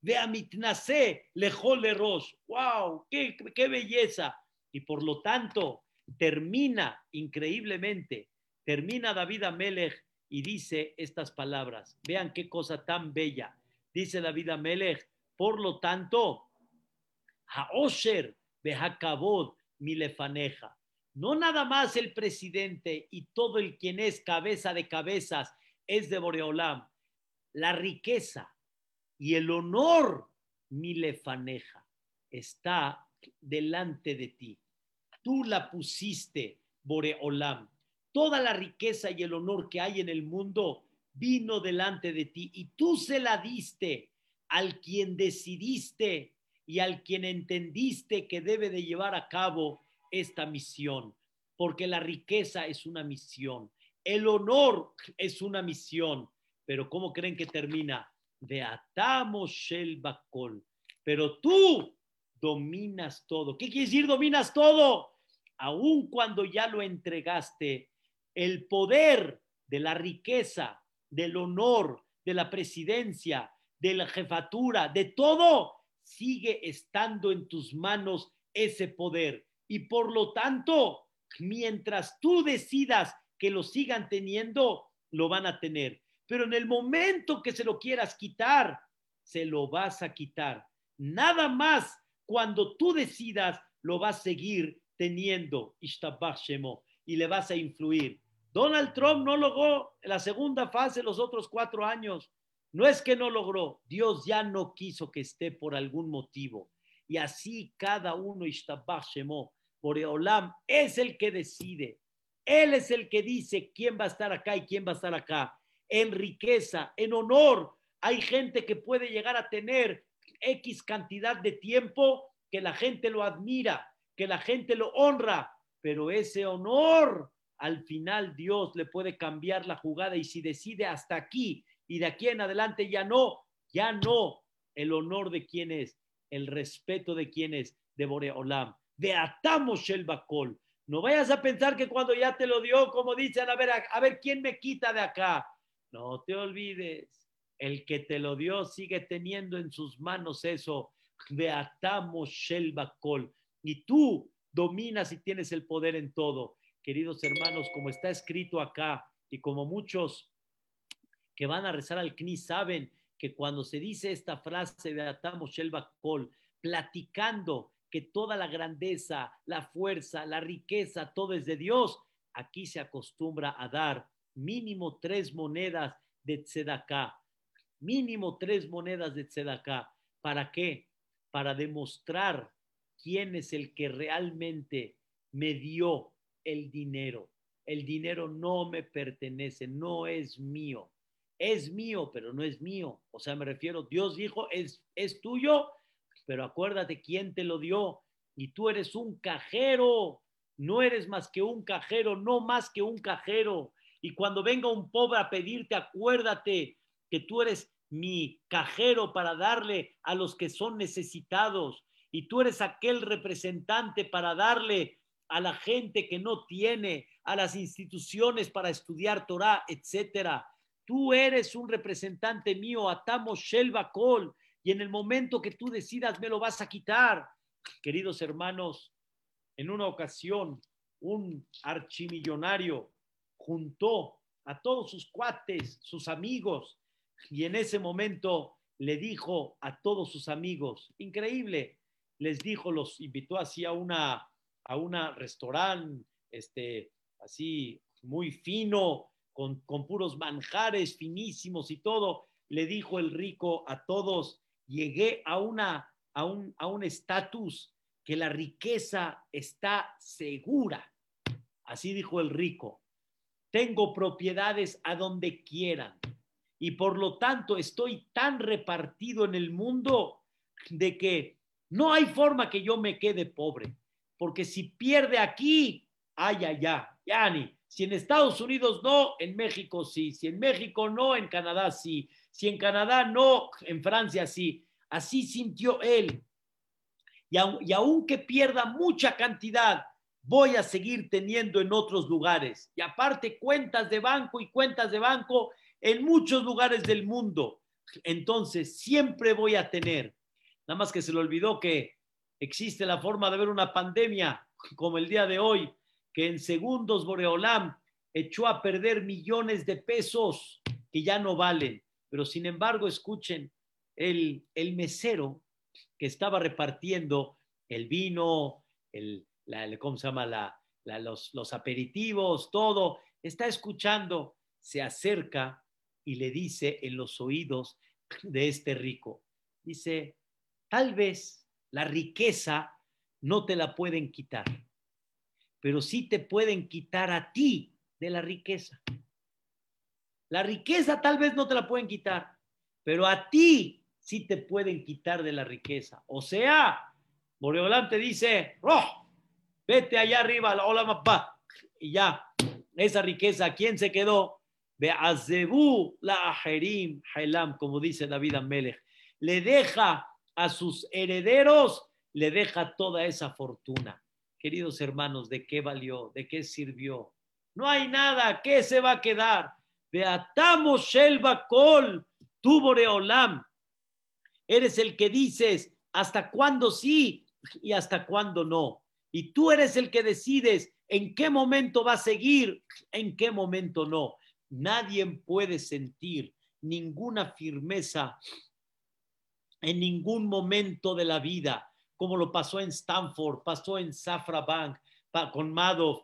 de Amitnase, Lejol Rosh. ¡Wow! Qué, ¡Qué belleza! Y por lo tanto, termina increíblemente, termina David Amelech y dice estas palabras. Vean qué cosa tan bella. Dice David Amelech, por lo tanto, Haosher Behakabod Milefaneja. No nada más el presidente y todo el quien es cabeza de cabezas es de Boreolam. La riqueza y el honor, mi lefaneja, está delante de ti. Tú la pusiste, Boreolam. Toda la riqueza y el honor que hay en el mundo vino delante de ti y tú se la diste al quien decidiste y al quien entendiste que debe de llevar a cabo esta misión, porque la riqueza es una misión, el honor es una misión, pero ¿cómo creen que termina? De atamos shel bakol. Pero tú dominas todo. ¿Qué quiere decir dominas todo? Aun cuando ya lo entregaste, el poder de la riqueza, del honor, de la presidencia, de la jefatura, de todo, sigue estando en tus manos ese poder. Y por lo tanto, mientras tú decidas que lo sigan teniendo, lo van a tener. Pero en el momento que se lo quieras quitar, se lo vas a quitar. Nada más cuando tú decidas, lo vas a seguir teniendo. Y le vas a influir. Donald Trump no logró la segunda fase los otros cuatro años. No es que no logró, Dios ya no quiso que esté por algún motivo. Y así cada uno, Boreolam es el que decide. Él es el que dice quién va a estar acá y quién va a estar acá. En riqueza, en honor. Hay gente que puede llegar a tener X cantidad de tiempo que la gente lo admira, que la gente lo honra, pero ese honor al final Dios le puede cambiar la jugada y si decide hasta aquí y de aquí en adelante ya no, ya no, el honor de quién es, el respeto de quién es, de Boreolam, de Atamos el Bacol. No vayas a pensar que cuando ya te lo dio, como dicen, a ver, a, ver quién me quita de acá. No te olvides, el que te lo dio sigue teniendo en sus manos eso. Y tú dominas y tienes el poder en todo. Queridos hermanos, como está escrito acá y como muchos que van a rezar al CNI saben que cuando se dice esta frase de Atamos el Kol, platicando que toda la grandeza, la fuerza, la riqueza, todo es de Dios, aquí se acostumbra a dar mínimo tres monedas de tzedaká, mínimo tres monedas de tzedaká. ¿Para qué? Para demostrar quién es el que realmente me dio el dinero. El dinero no me pertenece, no es mío es mío, pero no es mío. O sea, me refiero, Dios dijo, es, es tuyo, pero acuérdate quién te lo dio. Y tú eres un cajero, no eres más que un cajero, no más que un cajero. Y cuando venga un pobre a pedirte, acuérdate que tú eres mi cajero para darle a los que son necesitados. Y tú eres aquel representante para darle a la gente que no tiene, a las instituciones para estudiar Torah, etcétera. Tú eres un representante mío, atamos Shelva Kol, y en el momento que tú decidas me lo vas a quitar. Queridos hermanos, en una ocasión un archimillonario juntó a todos sus cuates, sus amigos, y en ese momento le dijo a todos sus amigos, increíble, les dijo, los invitó así a una a una restaurante, este, así muy fino, con, puros manjares finísimos y todo, le dijo el rico a todos, llegué a una a un a un estatus que la riqueza está segura. Así dijo el rico. Tengo propiedades a donde quieran y por lo tanto estoy tan repartido en el mundo de que no hay forma que yo me quede pobre, porque si pierde aquí, ay, ya ni, si en Estados Unidos no, en México sí. Si en México no, en Canadá sí. Si en Canadá no, en Francia sí. Así sintió él. Y, y aunque pierda mucha cantidad, voy a seguir teniendo en otros lugares. Y aparte, cuentas de banco y cuentas de banco en muchos lugares del mundo. Entonces, siempre voy a tener. Nada más que se le olvidó que existe la forma de ver una pandemia como el día de hoy que en segundos Boreolam echó a perder millones de pesos que ya no valen. Pero sin embargo, escuchen, el, el mesero que estaba repartiendo el vino, el, la, ¿cómo se llama? La, los, los aperitivos, todo, está escuchando, se acerca y le dice en los oídos de este rico, dice, tal vez la riqueza no te la pueden quitar pero sí te pueden quitar a ti de la riqueza. La riqueza tal vez no te la pueden quitar, pero a ti sí te pueden quitar de la riqueza. O sea, Boreolán te dice, vete allá arriba, la ola mapa, y ya, esa riqueza, ¿quién se quedó? Be'azebu la ajerim hailam, como dice David Amelech. Le deja a sus herederos, le deja toda esa fortuna. Queridos hermanos, ¿de qué valió? ¿De qué sirvió? No hay nada. ¿Qué se va a quedar? Beatamos Shelba Kol, tu Boreolam. Eres el que dices hasta cuándo sí y hasta cuándo no. Y tú eres el que decides en qué momento va a seguir, en qué momento no. Nadie puede sentir ninguna firmeza en ningún momento de la vida, como lo pasó en Stanford, pasó en Safra Bank, con Madoff.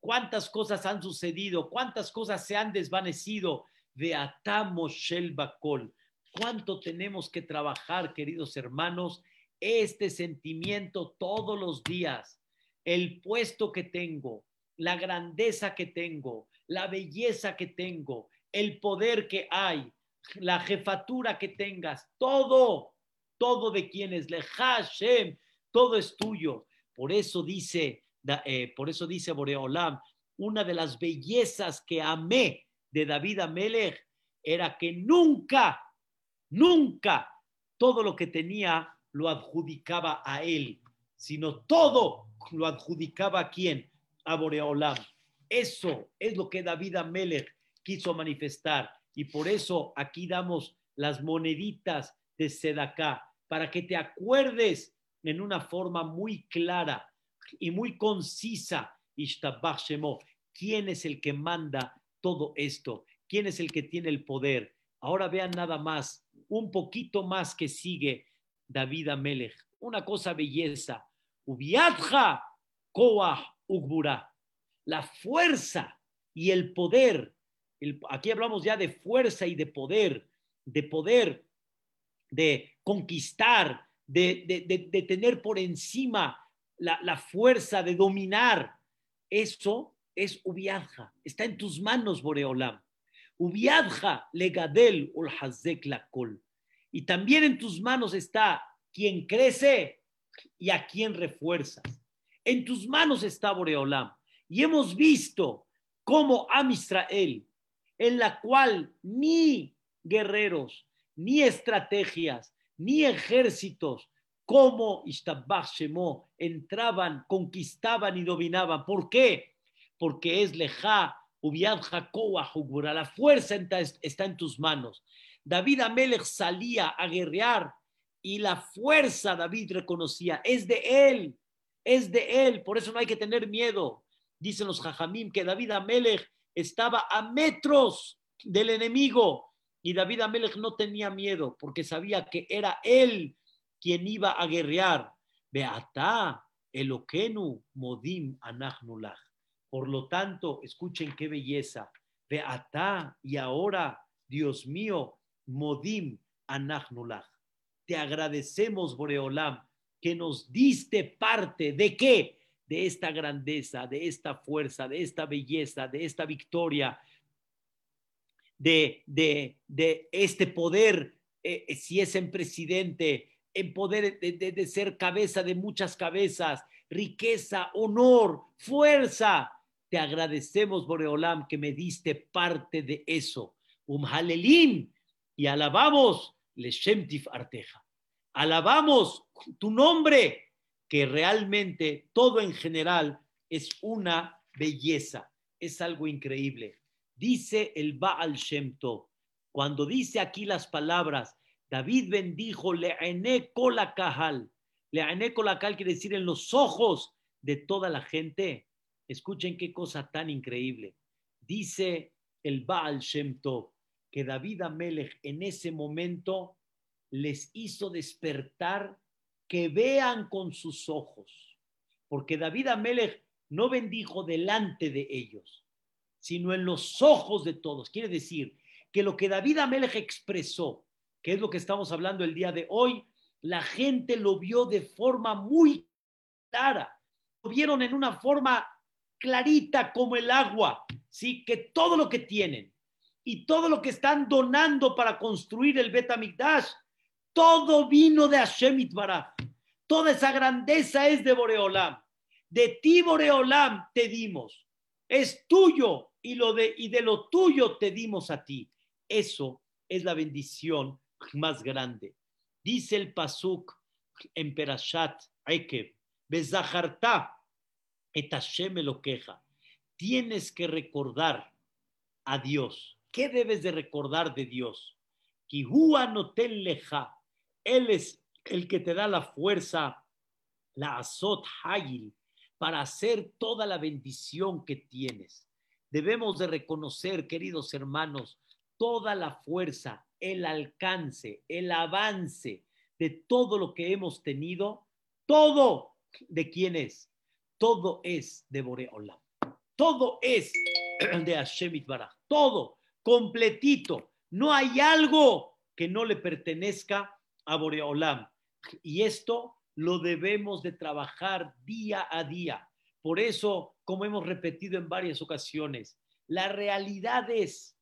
¿Cuántas cosas han sucedido? ¿Cuántas cosas se han desvanecido? De Bakol. ¿Cuánto tenemos que trabajar, queridos hermanos? Este sentimiento todos los días, el puesto que tengo, la grandeza que tengo, la belleza que tengo, el poder que hay, la jefatura que tengas, todo, todo de quienes le Hashem, todo es tuyo. Por eso dice, eh, por eso dice Boreolam, una de las bellezas que amé de David Amelech era que nunca, nunca todo lo que tenía lo adjudicaba a él, sino todo lo adjudicaba a quién? A Boreolam. Eso es lo que David Amelech quiso manifestar. Y por eso aquí damos las moneditas de Sedaká, para que te acuerdes en una forma muy clara y muy concisa, quién es el que manda todo esto, quién es el que tiene el poder. Ahora vean nada más, un poquito más que sigue David Amelech. Una cosa belleza. Ubiadja koah ugbura la fuerza y el poder. aquí hablamos ya de fuerza y de poder, de poder, de conquistar, de, tener por encima la, fuerza, de dominar. Eso es Ubiadja, está en tus manos, Boreolam. Ubiadja legadel ul hazek la. Y también en tus manos está quien crece y a quien refuerzas. En tus manos está Boreolam. Y hemos visto cómo Am Israel, en la cual ni guerreros, ni estrategias, ni ejércitos, como Ishtabach Shemo, entraban, conquistaban y dominaban. ¿Por qué? Porque es leja, ubiad jacoa la fuerza está en tus manos. David Amelech salía a guerrear y la fuerza David reconocía, es de él, es de él, por eso no hay que tener miedo dicen los Jajamim, que David Amelech estaba a metros del enemigo y David Amelech no tenía miedo porque sabía que era él quien iba a guerrear. Beata, Eloquenu, Modim, Anachnulach. Por lo tanto, escuchen qué belleza. Beata, y ahora, Dios mío, Modim, Anachnulach. Te agradecemos, Boreolam, que nos diste parte de qué? de esta grandeza, de esta fuerza, de esta belleza, de esta victoria, de, de, de este poder, eh, eh, si es en presidente, en poder de, de, ser cabeza de muchas cabezas, riqueza, honor, fuerza. Te agradecemos, Boreolam, que me diste parte de eso. Um y alabamos le Shemtif Arteja. Alabamos tu nombre que realmente todo en general es una belleza, es algo increíble. Dice el Baal Shem Tov, cuando dice aquí las palabras, David bendijo Le'ene la Kahal. Le'ene la Kahal quiere decir en los ojos de toda la gente. Escuchen qué cosa tan increíble. Dice el Baal Shem Tov que David Amelech en ese momento les hizo despertar que vean con sus ojos, porque David Amelech no bendijo delante de ellos, sino en los ojos de todos. Quiere decir que lo que David Amelech expresó, que es lo que estamos hablando el día de hoy, la gente lo vio de forma muy clara, lo vieron en una forma clarita como el agua, ¿sí? Que todo lo que tienen y todo lo que están donando para construir el Betamigdash todo vino de Hashem. Toda esa grandeza es de Boreolam. De ti, Boreolam, te dimos. es tuyo y, lo de, y de lo tuyo te dimos a ti. Eso es la bendición más grande. Dice el Pasuk en Perashat Ekev, Bezaharta et Hashem lo queja. Tienes que recordar a Dios. ¿Qué debes de recordar de Dios? leja. Él es el que te da la fuerza, la azot hayil, para hacer toda la bendición que tienes. Debemos de reconocer, queridos hermanos, toda la fuerza, el alcance, el avance de todo lo que hemos tenido, todo de quién es, todo es de Boreolam, todo es de Hashem Baraj, todo completito, no hay algo que no le pertenezca a Boreolam. Y esto lo debemos de trabajar día a día. Por eso, como hemos repetido en varias ocasiones, la realidad es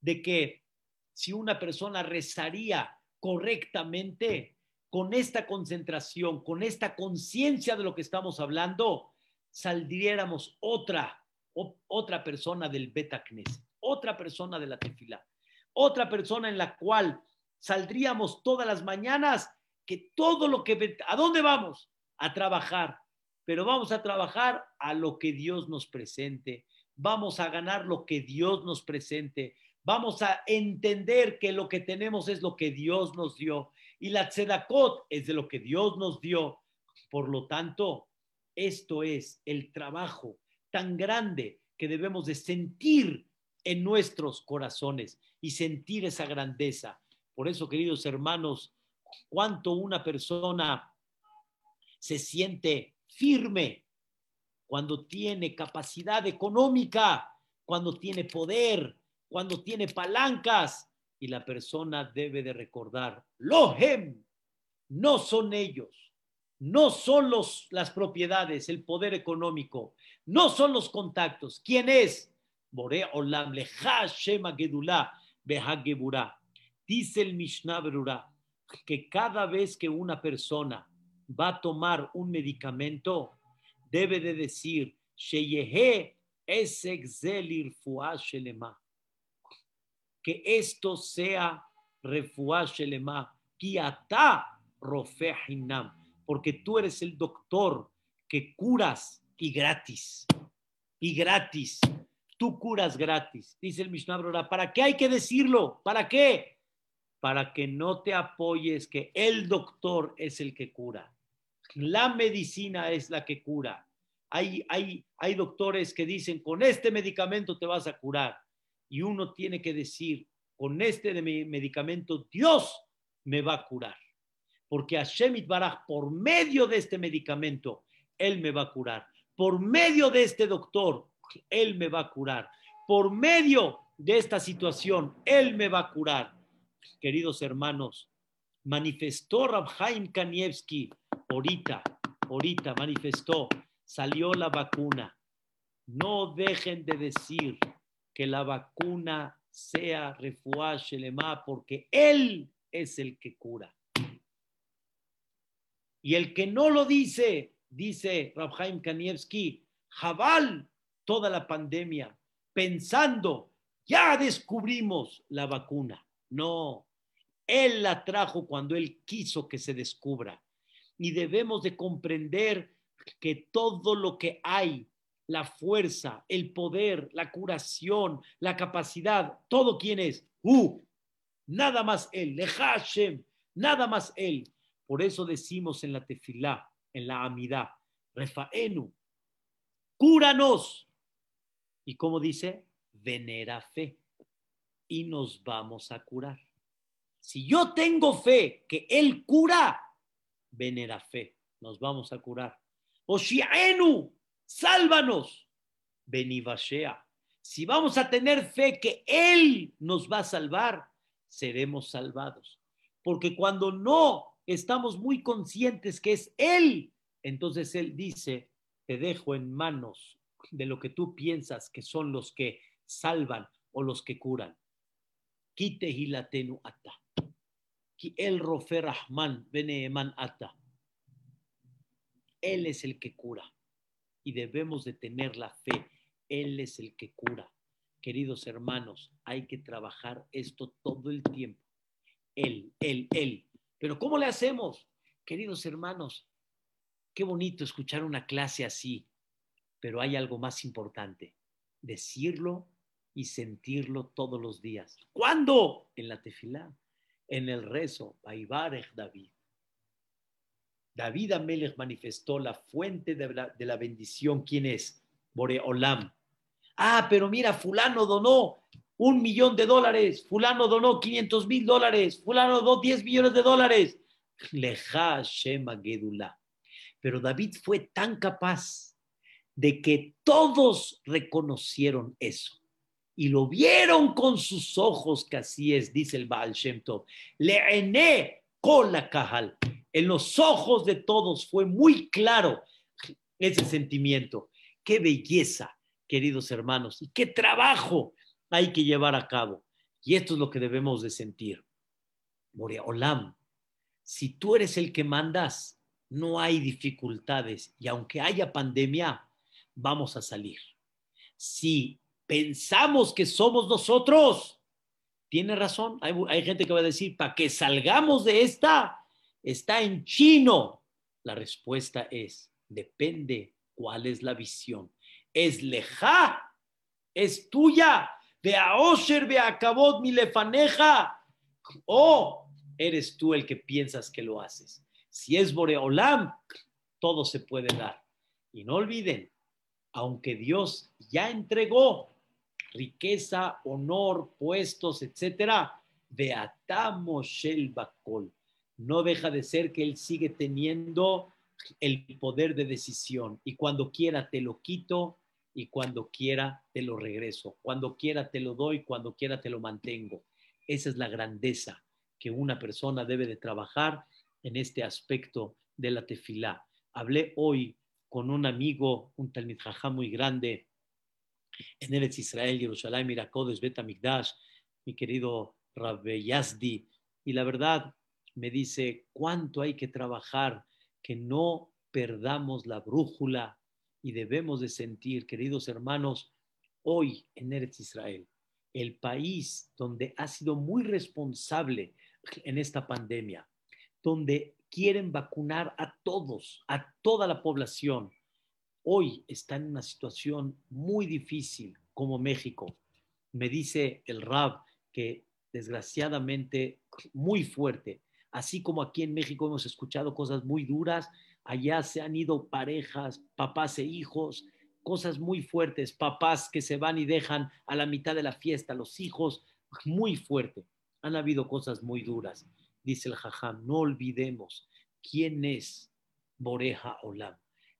de que si una persona rezaría correctamente, con esta concentración, con esta conciencia de lo que estamos hablando, saldriéramos otra, otra persona del Beta otra persona de la tefila, otra persona en la cual saldríamos todas las mañanas que todo lo que... ¿A dónde vamos? A trabajar, pero vamos a trabajar a lo que Dios nos presente, vamos a ganar lo que Dios nos presente, vamos a entender que lo que tenemos es lo que Dios nos dio y la tzedakot es de lo que Dios nos dio. Por lo tanto, esto es el trabajo tan grande que debemos de sentir en nuestros corazones y sentir esa grandeza. Por eso, queridos hermanos, cuánto una persona se siente firme cuando tiene capacidad económica, cuando tiene poder, cuando tiene palancas, y la persona debe de recordar, Lohem, no son ellos, no son los, las propiedades, el poder económico, no son los contactos. ¿Quién es? Borea Olam, Leja Shema Gedulá, Dice el Mishnah Berurah que cada vez que una persona va a tomar un medicamento, debe de decir, Sheyehe Esexelir Fuashelema que esto sea refuashelema, kiata rofehinam, porque tú eres el doctor que curas y gratis, y gratis. Tú curas gratis, dice el Mishnah ¿Para qué hay que decirlo? ¿Para qué? Para que no te apoyes que el doctor es el que cura. La medicina es la que cura. Hay, hay, hay doctores que dicen, con este medicamento te vas a curar y uno tiene que decir, con este medicamento Dios me va a curar. Porque Hashem Baraj, por medio de este medicamento, Él me va a curar. Por medio de este doctor, Él me va a curar. Por medio de esta situación, Él me va a curar. Queridos hermanos, manifestó Rabhaim Kanievski, ahorita, ahorita manifestó, salió la vacuna. No dejen de decir que la vacuna sea refuá Shelema, porque Él es el que cura. Y el que no lo dice, dice Rabhaim Kanievski, Jabal toda la pandemia, pensando, ya descubrimos la vacuna. No, Él la trajo cuando Él quiso que se descubra. Y debemos de comprender que todo lo que hay la fuerza, el poder, la curación, la capacidad, todo quien es. Uh, nada más Él, Hashem, nada más Él. Por eso decimos en la tefilá, en la amidad, Refaenu, cúranos. Y como dice, venera fe. Y nos vamos a curar. Si yo tengo fe que Él cura, venera fe, nos vamos a curar. Oshiaenu, sálvanos, Benivashea. Si vamos a tener fe que Él nos va a salvar, seremos salvados. Porque cuando no estamos muy conscientes que es Él, entonces Él dice, te dejo en manos de lo que tú piensas que son los que salvan o los que curan. Kite hilatenu ata. El rofer rahman ata. Él es el que cura y debemos de tener la fe Él es el que cura. Queridos hermanos, hay que trabajar esto todo el tiempo. Él, él, él. Pero ¿cómo le hacemos? Queridos hermanos, qué bonito escuchar una clase así, pero hay algo más importante, decirlo y sentirlo todos los días. ¿Cuándo? En la tefilá, en el rezo, Baibarech David. David Amelech manifestó la fuente de la, de la bendición. ¿Quién es? Boreolam. Ah, pero mira, fulano donó un millón de dólares, fulano donó 500 mil dólares, fulano donó 10 millones de dólares. Pero David fue tan capaz de que todos reconocieron eso y lo vieron con sus ojos que así es, dice el Baal Shem Tov. Le con la cajal. En los ojos de todos fue muy claro ese sentimiento. Qué belleza, queridos hermanos, y qué trabajo hay que llevar a cabo. Y esto es lo que debemos de sentir. Moria Olam, si tú eres el que mandas, no hay dificultades y aunque haya pandemia, vamos a salir. Si pensamos que somos nosotros, tiene razón. Hay, hay gente que va a decir, para que salgamos de esta, está en chino. La respuesta es, depende cuál es la visión. Es leja, es tuya Vea Osher, vea Kabot, mi lefaneja. O eres tú el que piensas que lo haces. Si es Boreolam, todo se puede dar. Y no olviden, aunque Dios ya entregó riqueza, honor, puestos, etcétera, Beatamos el Bakol. No deja de ser que Él sigue teniendo el poder de decisión y cuando quiera te lo quito y cuando quiera te lo regreso, cuando quiera te lo doy, cuando quiera te lo mantengo. Esa es la grandeza que una persona debe de trabajar en este aspecto de la tefilá. Hablé hoy con un amigo, un talmid muy grande en Eretz Israel, Jerusalén, Miracodes, Betamigdash, mi querido Rabbe Yazdi, y la verdad me dice cuánto hay que trabajar, que no perdamos la brújula, y debemos de sentir, queridos hermanos, hoy en Eretz Israel, el país donde ha sido muy responsable en esta pandemia, donde quieren vacunar a todos, a toda la población, hoy está en una situación muy difícil como México. Me dice el RAB que desgraciadamente muy fuerte, así como aquí en México hemos escuchado cosas muy duras, Allá se han ido parejas, papás e hijos, cosas muy fuertes, papás que se van y dejan a la mitad de la fiesta, los hijos, muy fuerte. Han habido cosas muy duras. Dice el Jajam, no olvidemos quién es Boreja Olam,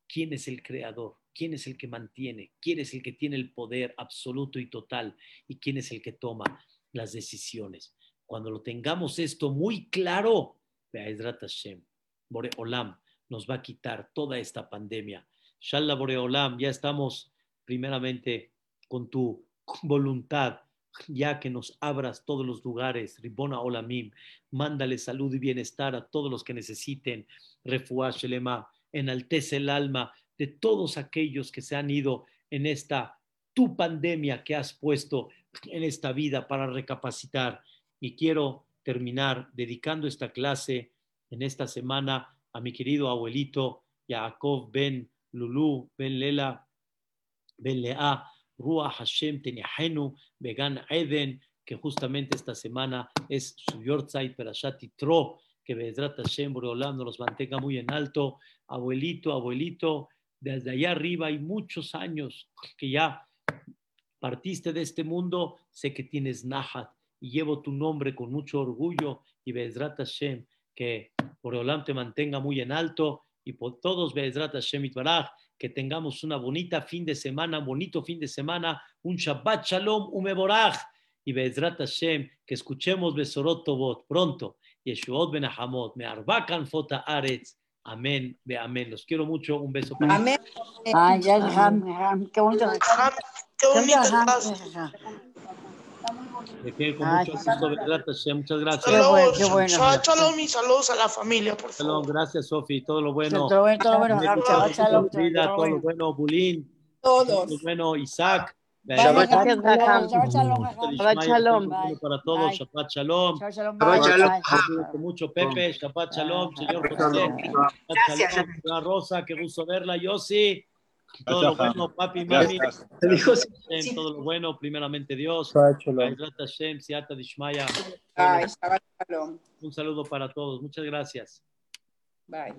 quién es el creador, quién es el que mantiene, quién es el que tiene el poder absoluto y total y quién es el que toma las decisiones. Cuando lo tengamos esto muy claro, Hashem, Bore Olam, nos va a quitar toda esta pandemia. Shalom Boreolam, ya estamos primeramente con tu voluntad, ya que nos abras todos los lugares, Ribona Olamim, mándale salud y bienestar a todos los que necesiten, Refuah Shelema, enaltece el alma de todos aquellos que se han ido en esta tu pandemia que has puesto en esta vida para recapacitar. Y quiero terminar dedicando esta clase en esta semana a mi querido abuelito Yaakov ben Lulu, ben Lela, ben Lea, Ruach Hashem Teniahenu, Began Eden, que justamente esta semana es su Yortzeit Perashat Tro, que Bedrat Hashem Boreolam nos los mantenga muy en alto. Abuelito, abuelito, desde allá arriba hay muchos años que ya partiste de este mundo, sé que tienes Nahat y llevo tu nombre con mucho orgullo y Bedrat Hashem, que Boreolam te mantenga muy en alto y por todos, Be'ezrat Hashem Baraj, que tengamos una bonita fin de semana, bonito fin de semana, un Shabbat Shalom, un Meboraj, y Be'ezrat Hashem, que escuchemos Besorot Tobot pronto, Yeshuot Ben Ahamot, Me'arbakan Fota Aretz, Amén, ve amén. Los quiero mucho. Un beso
para Amén. Ay, ya, qué bonito. Qué bonito.
Me quedo con mucho gusto, gracias, muchas gracias.
Saludos, qué bueno, shalom y saludos a la familia, por favor.
Shalom, gracias, Sofi, todo lo bueno.
Todo, bueno, todo lo bueno,
todo, todo, todo lo bueno, Bulín,
todos.
Bueno, Isaac.
Shabbat
shalom. Para todos, Shabbat shalom.
Shabbat
mucho, Pepe. Shabbat shalom, señor José. Señora Rosa. Qué gusto verla, Yossi. Todo lo bueno, papi, mami. Todo lo bueno, primeramente Dios. Un saludo para todos. Muchas gracias.
Bye.